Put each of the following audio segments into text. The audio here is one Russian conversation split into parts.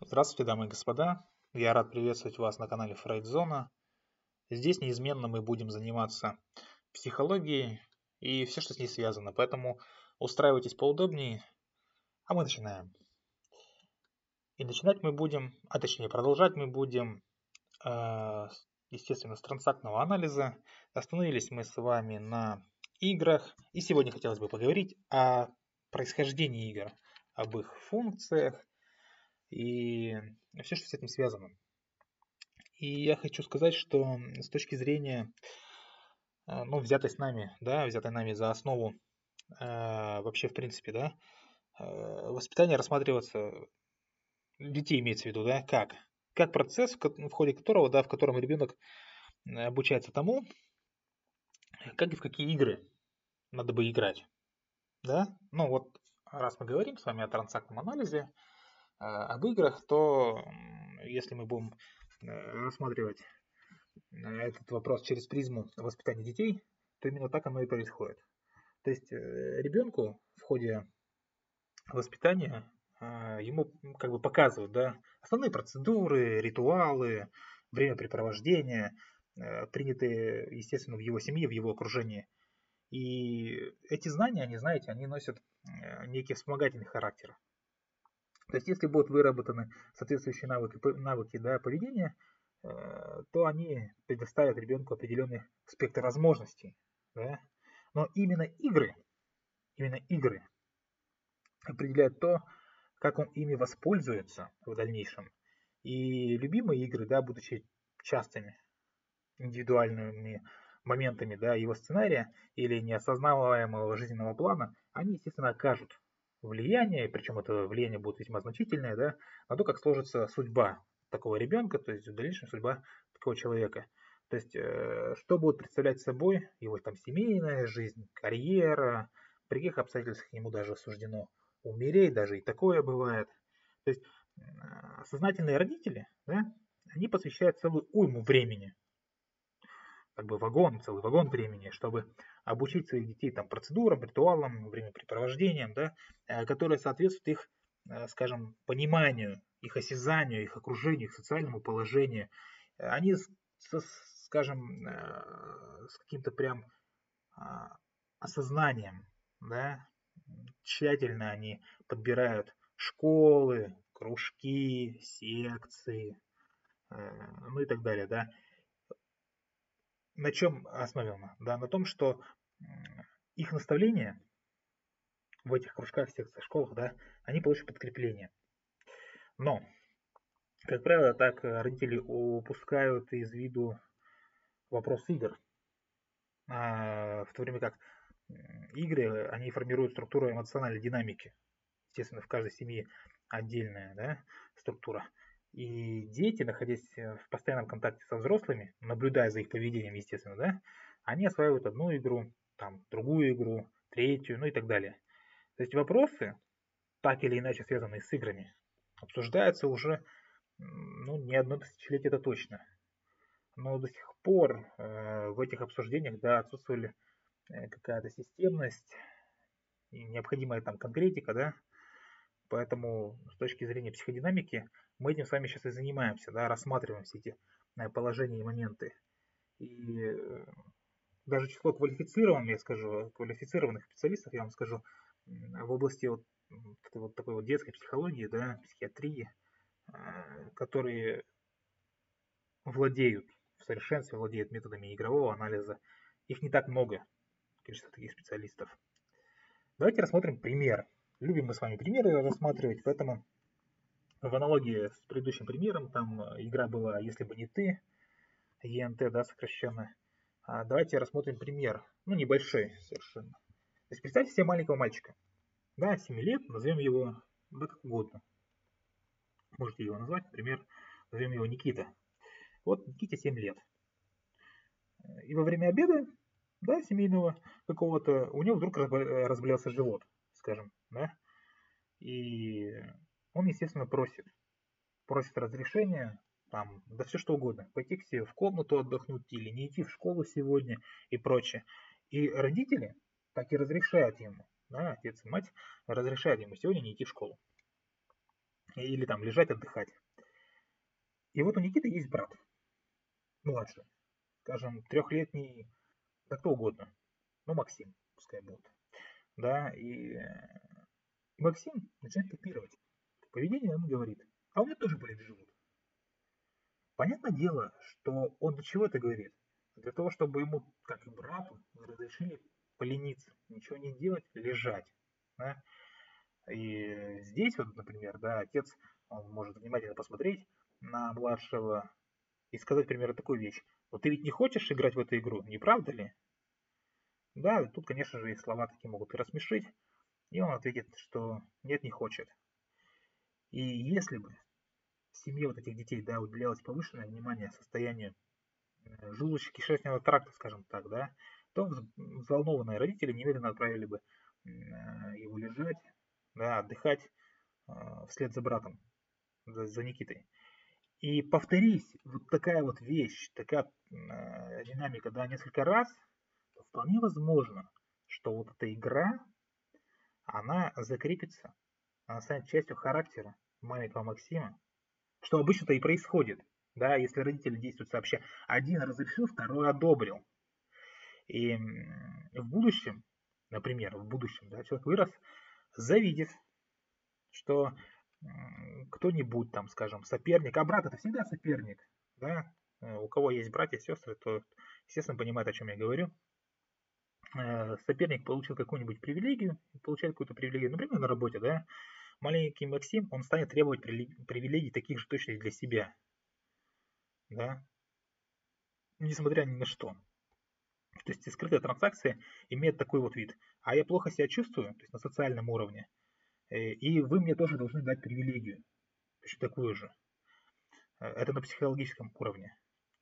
Здравствуйте, дамы и господа. Я рад приветствовать вас на канале Фрейдзона. Здесь неизменно мы будем заниматься психологией и все, что с ней связано. Поэтому устраивайтесь поудобнее, а мы начинаем. И начинать мы будем, а точнее продолжать мы будем, э, естественно, с трансактного анализа. Остановились мы с вами на играх. И сегодня хотелось бы поговорить о происхождении игр, об их функциях, и все, что с этим связано. И я хочу сказать, что с точки зрения, э, ну, взятой с нами, да, взятой нами за основу, э, вообще, в принципе, да, э, воспитание рассматриваться, детей имеется в виду, да, как? Как процесс, в ходе которого, да, в котором ребенок обучается тому, как и в какие игры надо бы играть, да? Ну, вот, раз мы говорим с вами о трансактном анализе, об играх, то если мы будем э, рассматривать э, этот вопрос через призму воспитания детей, то именно так оно и происходит. То есть э, ребенку в ходе воспитания а, ему как бы показывают да, основные процедуры, ритуалы, времяпрепровождения, принятые, естественно, в его семье, в его окружении. И эти знания, они, знаете, они носят некий вспомогательный характер. То есть, если будут выработаны соответствующие навыки, навыки да, поведения, э, то они предоставят ребенку определенный спектр возможностей. Да? Но именно игры, именно игры определяют то, как он ими воспользуется в дальнейшем. И любимые игры, да, будучи частыми, индивидуальными моментами да, его сценария или неосознаваемого жизненного плана, они, естественно, окажут влияние, причем это влияние будет весьма значительное, да, на то, как сложится судьба такого ребенка, то есть в дальнейшем судьба такого человека. То есть, э, что будет представлять собой его там семейная жизнь, карьера, при каких обстоятельствах ему даже суждено умереть, даже и такое бывает. То есть, э, сознательные родители, да, они посвящают целую уйму времени как бы вагон, целый вагон времени, чтобы обучить своих детей там процедурам, ритуалам, времяпрепровождениям, да, э, которые соответствуют их, э, скажем, пониманию, их осязанию, их окружению, их социальному положению. Они, со, скажем, э, с каким-то прям а, осознанием, да, тщательно они подбирают школы, кружки, секции, ну и так далее, да на чем основано? Да, на том, что их наставления в этих кружках, секциях, школах, да, они получат подкрепление. Но, как правило, так родители упускают из виду вопрос игр. А, в то время как игры, они формируют структуру эмоциональной динамики. Естественно, в каждой семье отдельная да, структура. И дети, находясь э, в постоянном контакте со взрослыми, наблюдая за их поведением, естественно, да, они осваивают одну игру, там, другую игру, третью, ну и так далее. То есть вопросы, так или иначе связанные с играми, обсуждаются уже ну, не одно тысячелетие, это точно. Но до сих пор э, в этих обсуждениях да, отсутствовали э, какая-то системность, необходимая там конкретика, да, Поэтому с точки зрения психодинамики мы этим с вами сейчас и занимаемся, да, рассматриваем все эти э, положения и моменты. И э, даже число квалифицированных, я скажу, квалифицированных специалистов, я вам скажу, в области вот, вот такой вот детской психологии, да, психиатрии, э, которые владеют в совершенстве, владеют методами игрового анализа, их не так много, количество таких специалистов. Давайте рассмотрим пример Любим мы с вами примеры рассматривать, поэтому в аналогии с предыдущим примером, там э, игра была «Если бы не ты», ЕНТ, да, сокращенно. А давайте рассмотрим пример, ну, небольшой совершенно. То есть представьте себе маленького мальчика, да, 7 лет, назовем его, да, как угодно. Можете его назвать, например, назовем его Никита. Вот Никите 7 лет. И во время обеда, да, семейного какого-то, у него вдруг разболелся живот скажем, да, и он, естественно, просит, просит разрешения, там, да все что угодно, пойти к себе в комнату отдохнуть или не идти в школу сегодня и прочее. И родители так и разрешают ему, да, отец и мать разрешают ему сегодня не идти в школу. или там лежать, отдыхать. И вот у Никиты есть брат, младший, скажем, трехлетний, да кто угодно, ну Максим, пускай будет, да, и Максим начинает копировать поведение, он говорит, а у меня тоже болит живот. Понятное дело, что он для чего это говорит? Для того, чтобы ему, как и брату, разрешили полениться, ничего не делать, лежать. Да? И здесь вот, например, да, отец, он может внимательно посмотреть на младшего и сказать, например, такую вещь. Вот ты ведь не хочешь играть в эту игру, не правда ли? Да, тут, конечно же, и слова такие могут и рассмешить. И он ответит, что нет, не хочет. И если бы в семье вот этих детей, да, уделялось повышенное внимание состоянию э, желудочно-кишечного тракта, скажем так, да, то взволнованные родители немедленно отправили бы э, его лежать, да, отдыхать э, вслед за братом, за, Никитой. И повторись вот такая вот вещь, такая динамика, да, несколько раз, вполне возможно, что вот эта игра, она закрепится, она станет частью характера маленького Максима, что обычно-то и происходит, да, если родители действуют сообща. Один разрешил, второй одобрил. И в будущем, например, в будущем, да, человек вырос, завидев, что кто-нибудь там, скажем, соперник, а брат это всегда соперник, да, э, у кого есть братья, сестры, то, естественно, понимает, о чем я говорю. Э, соперник получил какую-нибудь привилегию, получает какую-то привилегию, например, на работе, да, маленький Максим, он станет требовать привилегий таких же точно для себя. Да? Несмотря ни на что. То есть скрытая транзакция имеет такой вот вид. А я плохо себя чувствую, то есть на социальном уровне, э, и вы мне тоже должны дать привилегию. Точно такую же. Э, это на психологическом уровне.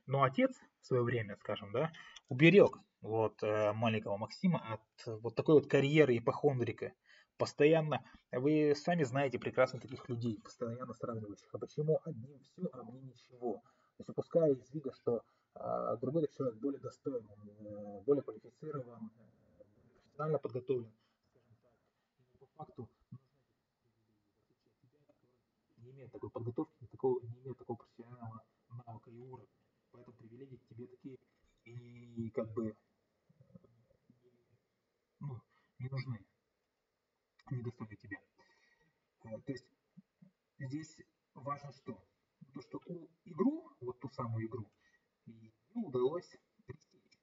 Но отец в свое время, скажем, да, уберег вот э, маленького Максима от вот такой вот карьеры ипохондрика, постоянно, вы сами знаете прекрасно таких людей, постоянно сравнивающих, а почему одним все, а мне ничего. То есть упуская из вида, что а, другой человек более достоин, э, более квалифицирован, э, профессионально подготовлен, по факту не имеет такой подготовки, такого, не имеет такого профессионального навыка и уровня. Поэтому привилегии тебе такие и как бы не нужны недостойны тебя. Э, то есть здесь важно что? То, что у игру, вот ту самую игру, ей удалось пресечь.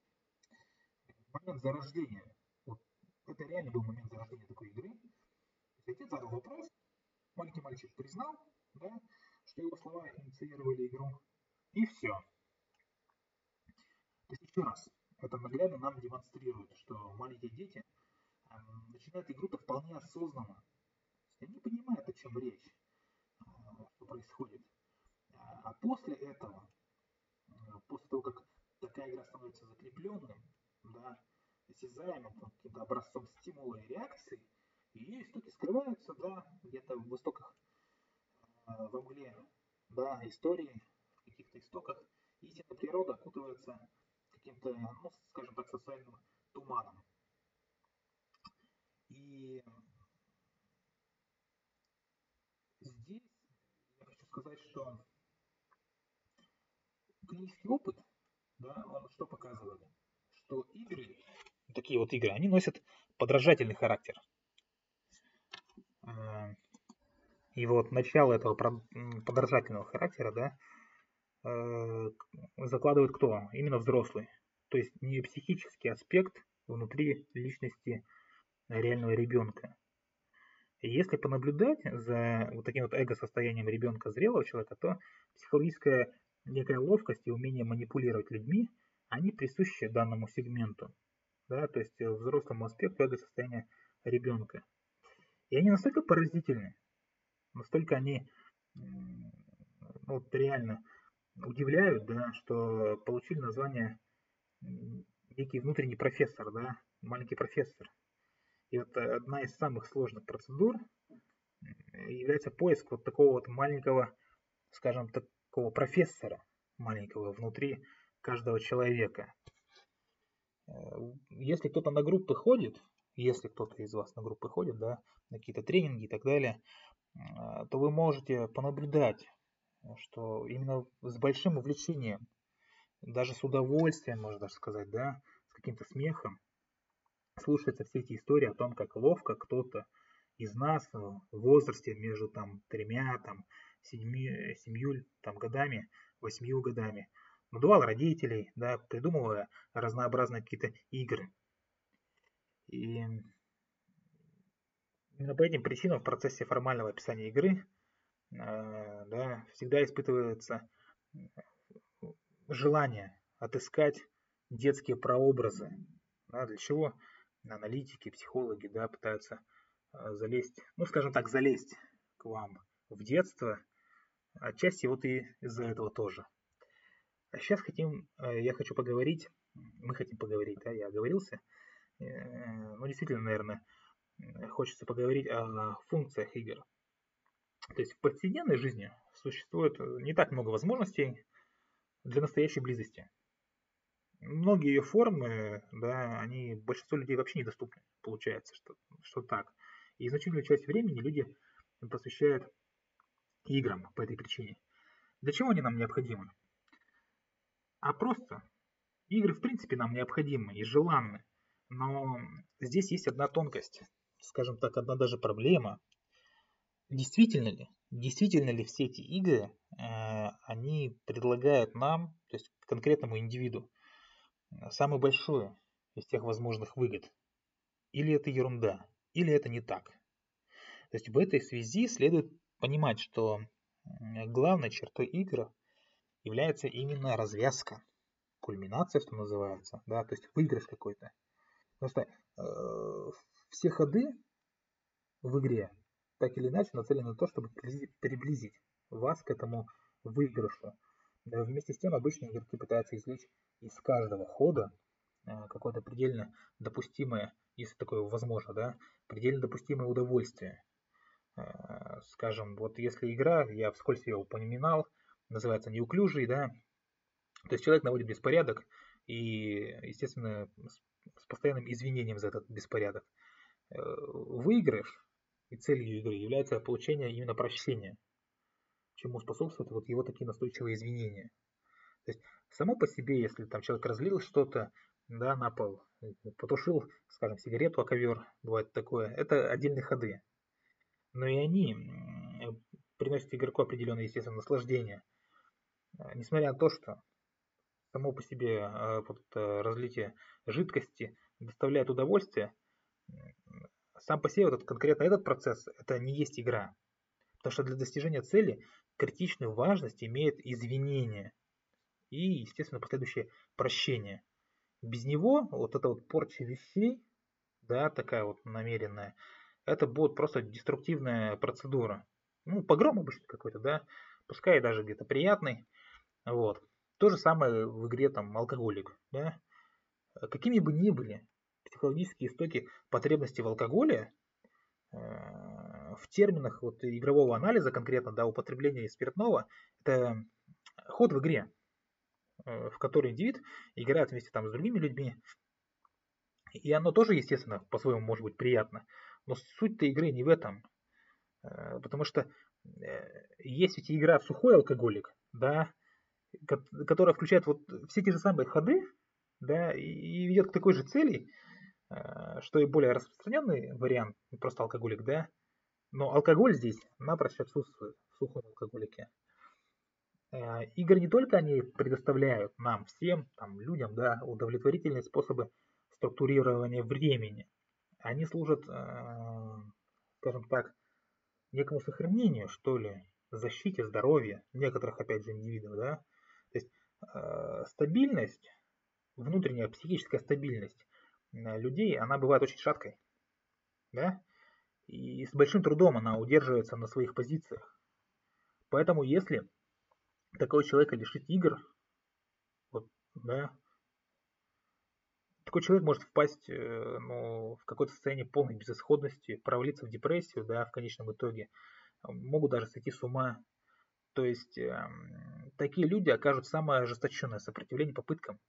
Момент зарождения, вот это реально был момент зарождения такой игры. Отец задал вопрос, маленький мальчик признал, да, что его слова инициировали игру, и все. То есть еще раз, это наглядно нам демонстрирует, что маленькие дети – начинают игру-то вполне осознанно. Они понимают, о чем речь, а, что происходит. А, а после этого, а, после того, как такая игра становится закрепленным, да, осязаемым, каким-то образцом стимула и реакции, ее истоки скрываются, да, где-то в истоках, во мгле, да, истории, в каких-то истоках, истинная природа окутывается каким-то, ну, скажем так, социальным туманом. И здесь я хочу сказать, что клинический опыт, да, он что показывает? Что игры, такие вот игры, они носят подражательный характер. А, и вот начало этого подражательного характера, да, э, закладывает кто? Именно взрослый. То есть не психический аспект внутри личности реального ребенка. Если понаблюдать за вот таким вот эго-состоянием ребенка зрелого человека, то психологическая некая ловкость и умение манипулировать людьми, они присущи данному сегменту, да, то есть взрослому аспекту эго-состояния ребенка. И они настолько поразительны, настолько они ну, вот реально удивляют, да, что получили название некий внутренний профессор, да, маленький профессор. И вот э, одна из самых сложных процедур является поиск вот такого вот маленького, скажем, такого профессора маленького внутри каждого человека. Э, если кто-то на группы ходит, если кто-то из вас на группы ходит, да, на какие-то тренинги и так далее, то вы можете понаблюдать, что именно с большим увлечением, даже с удовольствием, можно даже сказать, да, с каким-то смехом, слушаются все эти истории о том, как ловко кто-то из нас в возрасте между там тремя, там, седьми, семью там, годами, восьмью годами, надувал родителей, да, придумывая разнообразные какие-то игры. И именно по этим причинам в процессе формального описания игры э, да, всегда испытывается желание отыскать детские прообразы. Да, для чего аналитики, психологи да, пытаются э, залезть, ну скажем так, залезть к вам в детство, отчасти вот и из-за этого тоже. А сейчас хотим, э, я хочу поговорить, мы хотим поговорить, да, я оговорился, ну действительно, наверное, хочется поговорить о функциях игр. То есть в повседневной жизни существует э, не так много возможностей для настоящей близости. Многие ее формы, да, они большинство людей вообще недоступны. Получается, что, что так. И значительную часть времени люди посвящают играм по этой причине. Для чего они нам необходимы? А просто игры в принципе нам необходимы и желанны. Но здесь есть одна тонкость скажем так, одна даже проблема. Действительно ли, действительно ли все эти игры, э, они предлагают нам, то есть конкретному индивиду, самую большую из тех возможных выгод? Или это ерунда, или это не так? То есть в этой связи следует понимать, что главной чертой игр является именно развязка, кульминация, что называется, да, то есть выигрыш какой-то. Потому что э, все ходы в игре так или иначе нацелены на то, чтобы приблизить вас к этому выигрышу. Вместе с тем обычные игроки пытаются извлечь из каждого хода э, какое-то предельно допустимое, если такое возможно, да, предельно допустимое удовольствие. Э, скажем, вот если игра, я вскользь ее упоминал, называется неуклюжий, да, то есть человек наводит беспорядок и, естественно, с постоянным извинением за этот беспорядок. Э, выигрыш и целью игры является получение именно прощения, чему способствуют вот его такие настойчивые извинения. То есть само по себе, если там человек разлил что-то да, на пол, потушил, скажем, сигарету о ковер, бывает такое, это отдельные ходы. Но и они приносят игроку определенное, естественно, наслаждение. Э, несмотря на то, что само по себе э, вот, разлитие жидкости доставляет удовольствие, сам по себе вот этот, конкретно этот процесс, это не есть игра. Потому что для достижения цели критичную важность имеет извинение и, естественно, последующее прощение. Без него вот эта вот порча вещей, да, такая вот намеренная, это будет просто деструктивная процедура. Ну, погром обычно какой-то, да, пускай даже где-то приятный, вот. То же самое в игре там алкоголик, да. Какими бы ни были психологические истоки потребности в алкоголе э, в терминах вот игрового анализа конкретно, да, употребления спиртного, это ход в игре, э, в которой индивид играет вместе там с другими людьми. И оно тоже, естественно, по-своему может быть приятно. Но суть-то игры не в этом. Э, потому что есть ведь игра сухой алкоголик, да, которая включает вот все те же самые ходы, да, и ведет к такой же цели, Э, что и более распространенный вариант, просто алкоголик, да, но алкоголь здесь напрочь отсутствует в сухом алкоголике. Э, игры не только они предоставляют нам всем, там, людям, да, удовлетворительные способы структурирования времени. Они служат, э, скажем так, некому сохранению, что ли, защите здоровья некоторых, опять же, индивидов, да. То есть стабильность, внутренняя психическая стабильность людей, она бывает очень шаткой. Да? И с большим трудом она удерживается на своих позициях. Поэтому если такого человека лишить игр, вот, да, такой человек может впасть э, ну, в какое-то состояние полной безысходности, провалиться в депрессию, да, в конечном итоге, могут даже сойти с ума. То есть э, такие люди окажут самое ожесточенное сопротивление попыткам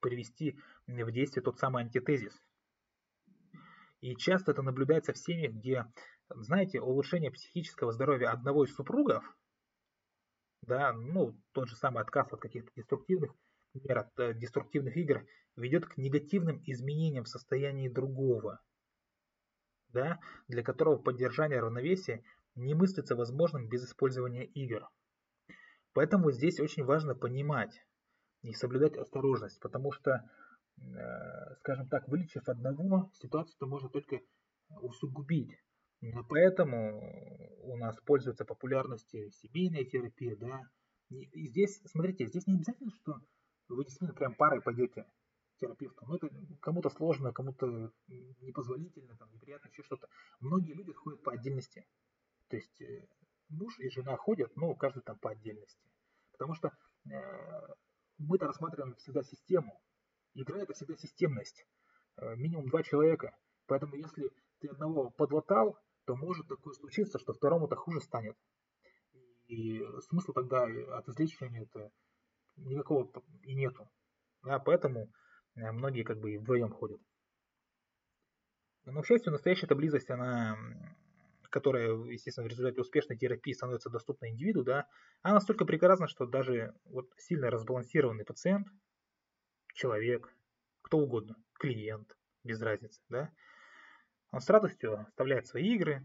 привести в действие тот самый антитезис. И часто это наблюдается в семьях, где знаете, улучшение психического здоровья одного из супругов, да, ну, тот же самый отказ от каких-то деструктивных мер, от э, деструктивных игр, ведет к негативным изменениям в состоянии другого, да, для которого поддержание равновесия не мыслится возможным без использования игр. Поэтому здесь очень важно понимать и соблюдать осторожность, потому что, скажем так, вылечив одного, ситуацию-то можно только усугубить. Поэтому у нас пользуется популярностью семейная терапия, да. И здесь, смотрите, здесь не обязательно, что вы действительно прям парой пойдете терапевту. Ну, это кому-то сложно, кому-то непозволительно, там, неприятно, еще что-то. Многие люди ходят по отдельности. То есть э, муж и жена ходят, но каждый там по отдельности. Потому что э, мы-то рассматриваем всегда систему. Игра это всегда системность. Э, минимум два человека. Поэтому если ты одного подлатал, то может такое случиться, что второму-то хуже станет. И смысла тогда от излечивания это никакого и нету. Да, поэтому э, многие как бы и вдвоем ходят. Но, к счастью, настоящая эта близость, она, которая, естественно, в результате успешной терапии становится доступна индивиду, да, она настолько прекрасна, что даже вот сильно разбалансированный пациент, человек, кто угодно, клиент, без разницы, да, он с радостью оставляет свои игры,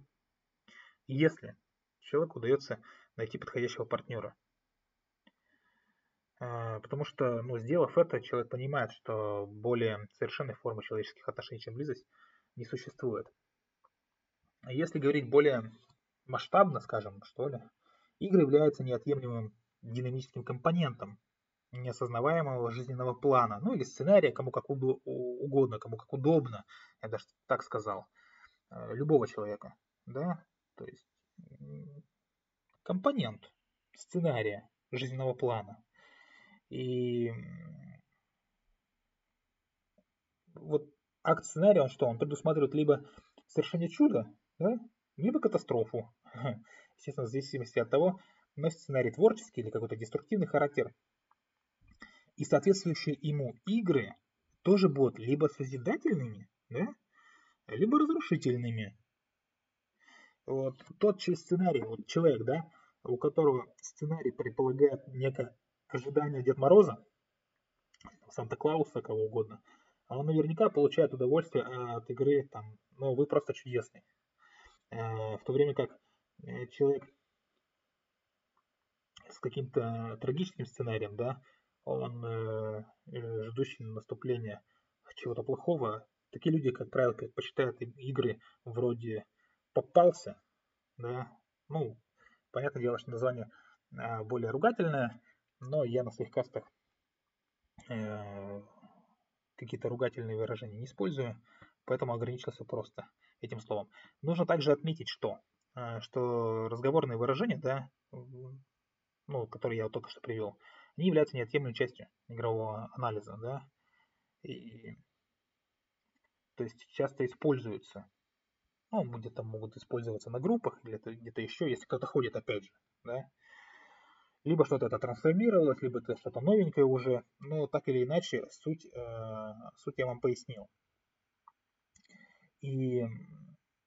если человеку удается найти подходящего партнера. А, потому что, ну, сделав это, человек понимает, что более совершенной формы человеческих отношений, чем близость, не существует. Если говорить более масштабно, скажем, что ли, игры являются неотъемлемым динамическим компонентом неосознаваемого жизненного плана, ну или сценария, кому как угодно, кому как удобно, я даже так сказал. Э, любого человека, да, то есть компонент сценария жизненного плана. И вот акт сценария, он что, он предусматривает либо совершение чуда, да, либо катастрофу. Естественно, в зависимости от того, носит сценарий творческий или какой-то деструктивный характер. И соответствующие ему игры тоже будут либо созидательными, да, либо разрушительными. Вот тот чей сценарий, вот человек, да, у которого сценарий предполагает некое ожидание Дед Мороза, Санта-Клауса, кого угодно, а он наверняка получает удовольствие от игры, там, ну, вы просто чудесный. Э, в то время как э, человек с каким-то трагическим сценарием, да, он э, ждущий наступления чего-то плохого, Такие люди, как правило, предпочитают игры вроде «Попался», да, ну, понятное дело, что название а, более ругательное, но я на своих кастах э, какие-то ругательные выражения не использую, поэтому ограничился просто этим словом. Нужно также отметить, что, э, что разговорные выражения, да, ну, которые я вот только что привел, они являются неотъемлемой частью игрового анализа, да, и то есть часто используются. Ну, где-то могут использоваться на группах или где-то еще, если кто-то ходит, опять же, да. Либо что-то это трансформировалось, либо это что-то новенькое уже. Но так или иначе, суть, э, суть я вам пояснил. И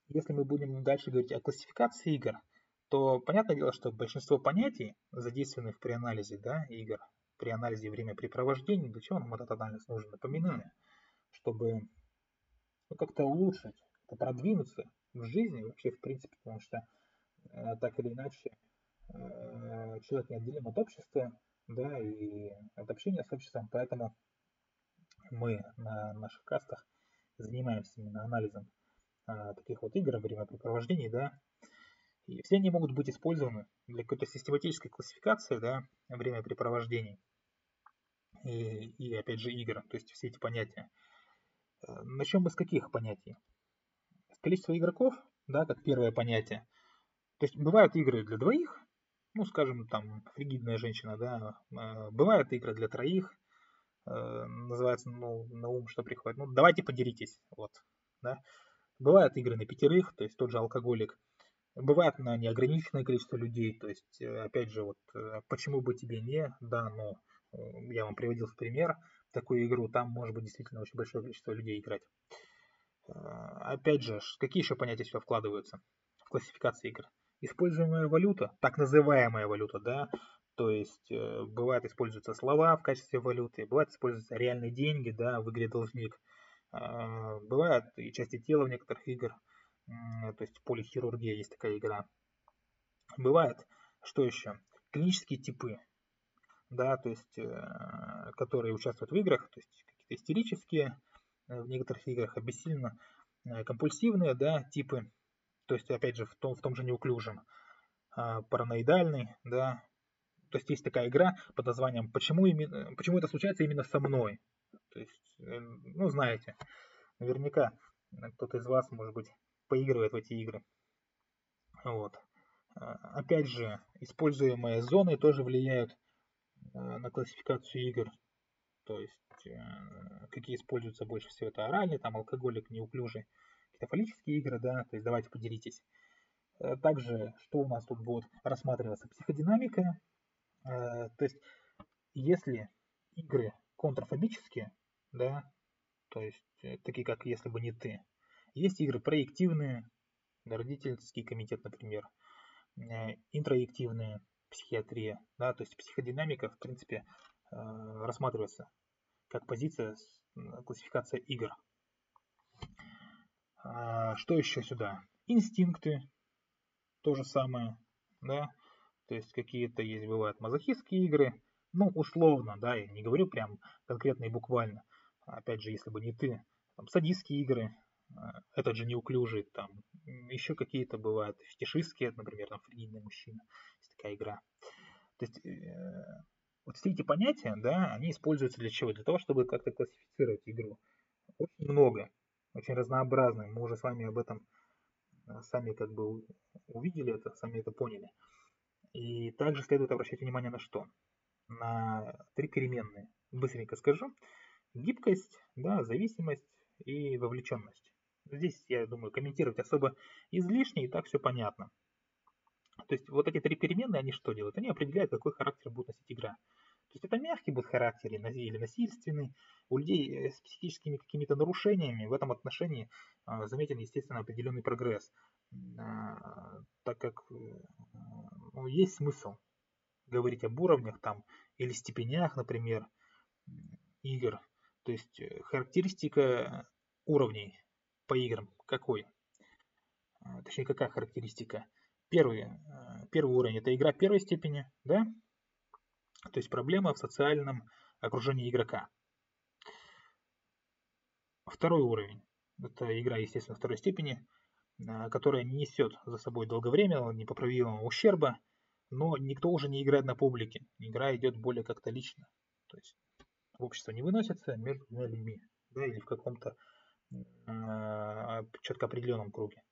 если мы будем дальше говорить о классификации игр, то понятное дело, что большинство понятий, задействованных при анализе да, игр, при анализе времяпрепровождения, для чего нам этот анализ нужен, напоминаю, чтобы ну, как-то улучшить, продвинуться в жизни вообще в принципе, потому что э, так или иначе э, человек неотделим от общества, да, и от общения с обществом, поэтому мы на наших кастах занимаемся именно анализом э, таких вот игр, времяпрепровождений, да, и все они могут быть использованы для какой-то систематической классификации, да, времяпрепровождений и, и опять же игр, то есть все эти понятия. Э, Начнем мы с каких понятий? Количество игроков, да, как первое понятие. То есть бывают игры для двоих, ну, скажем, там, фригидная женщина, да, э, бывают игры для троих, э, называется, ну, на ум что приходит, ну, давайте подеритесь, вот, да. Бывают игры на пятерых, то есть тот же алкоголик. Бывает на неограниченное количество людей, то есть, опять же, вот, почему бы тебе не, да, но я вам приводил в пример, такую игру, там может быть действительно очень большое количество людей играть. Опять же, какие еще понятия сюда вкладываются? классификации игр. Используемая валюта, так называемая валюта, да, то есть э, бывает используются слова в качестве валюты, бывает используются реальные деньги, да, в игре должник. Э, бывают и части тела в некоторых игр, э, то есть полихирургия есть такая игра. Бывает, что еще? Клинические типы, да, то есть, э, которые участвуют в играх, то есть какие-то истерические, э, в некоторых играх обессиленно э, компульсивные, да, типы, то есть, опять же, в том, в том же неуклюжем, э, параноидальный, да, то есть есть такая игра под названием «Почему, именно, почему это случается именно со мной?» То есть, ну, знаете, наверняка кто-то из вас, может быть, поигрывает в эти игры. Вот. А, опять же, используемые зоны тоже влияют э, на классификацию игр. То есть, э, какие используются больше всего, это оральный, там, алкоголик, неуклюжий, какие-то фаллические игры, да, то есть давайте поделитесь. Также, что у нас тут будет рассматриваться? Психодинамика, Э, то есть, если игры контрфобические, да, то есть э, такие как «Если бы не ты», есть игры проективные, родительский комитет, например, э, интроективные, психиатрия, да, то есть психодинамика, в принципе, рассматривается как позиция, классификация игр. А, что еще сюда? Инстинкты, то же самое, да, то есть какие-то есть, бывают мазохистские игры, ну, условно, да, я не говорю прям конкретно и буквально. Опять же, если бы не ты, там, садистские игры, этот же неуклюжий, там, еще какие-то бывают фетишистские, например, там, фригидный мужчина, есть такая игра. То есть, э, вот все эти понятия, да, они используются для чего? Для того, чтобы как-то классифицировать игру. Очень много, очень разнообразно. Мы уже с вами об этом э, сами как бы увидели это, сами это поняли. И также следует обращать внимание на что? На три переменные. Быстренько скажу. Гибкость, да, зависимость и вовлеченность. Здесь, я думаю, комментировать особо излишне, и так все понятно. То есть вот эти три переменные, они что делают? Они определяют, какой характер будет носить игра. То есть это мягкий будет характер или насильственный. У людей с психическими какими-то нарушениями в этом отношении а, заметен, естественно, определенный прогресс. А, так как э, ну, есть смысл говорить об уровнях там или степенях, например, игр. То есть э, характеристика уровней по играм какой? А, точнее, какая характеристика? Первый, э, первый уровень это игра первой степени, да? То есть проблема в социальном окружении игрока. Второй уровень это игра, естественно, второй степени Э, которая не несет за собой долговременного, непоправимого ущерба, но никто уже не играет на публике. Игра идет более как-то лично. То есть общество не выносится между людьми, да, или в каком-то четко определенном круге.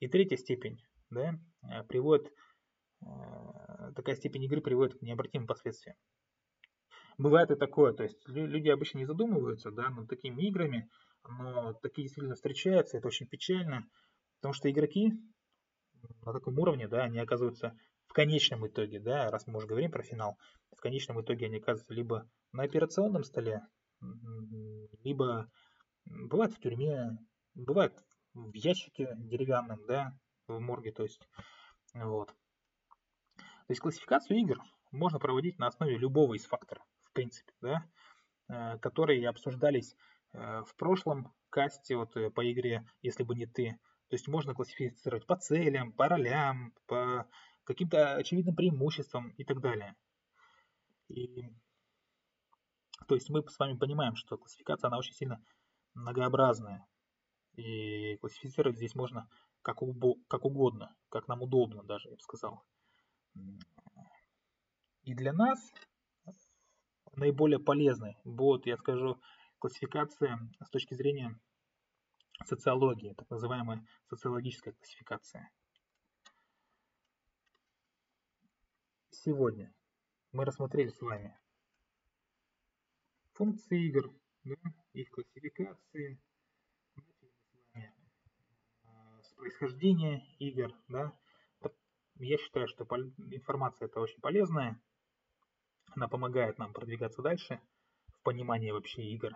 И третья степень, да, э, приводит, такая степень игры приводит к необратимым последствиям. Бывает и такое, то есть люди обычно не задумываются, да, над такими играми, но такие действительно встречаются, это очень печально, Потому что игроки на таком уровне, да, они оказываются в конечном итоге, да, раз мы уже говорим про финал, в конечном итоге они оказываются либо на операционном столе, либо бывает в тюрьме, бывает в ящике деревянном, да, в морге, то есть, вот. То есть классификацию игр можно проводить на основе любого из факторов, в принципе, да, э, которые обсуждались э, в прошлом касте вот э, по игре «Если бы не ты», то есть можно классифицировать по целям, по ролям, по каким-то очевидным преимуществам и так далее. И, то есть мы с вами понимаем, что классификация, она очень сильно многообразная. И классифицировать здесь можно как, убо, как угодно, как нам удобно даже, я бы сказал. И для нас наиболее полезной будет, я скажу, классификация с точки зрения социологии, так называемая социологическая классификация. Сегодня мы рассмотрели с вами функции игр, да, их классификации, а, с происхождения игр. Да. Я считаю, что информация это очень полезная. Она помогает нам продвигаться дальше в понимании вообще игр.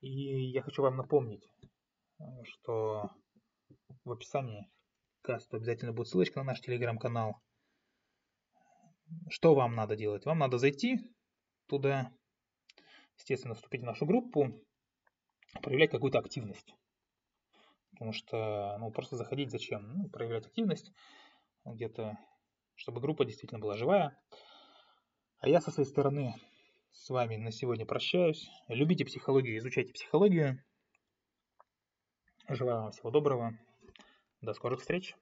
И я хочу вам напомнить, что в описании подкасту обязательно будет ссылочка на наш телеграм-канал. Что вам надо делать? Вам надо зайти туда, естественно, вступить в нашу группу, проявлять какую-то активность. Потому что, ну, просто заходить зачем? Ну, проявлять активность где-то, чтобы группа действительно была живая. А я со своей стороны с вами на сегодня прощаюсь. Любите психологию, изучайте психологию. Желаю вам всего доброго. До скорых встреч.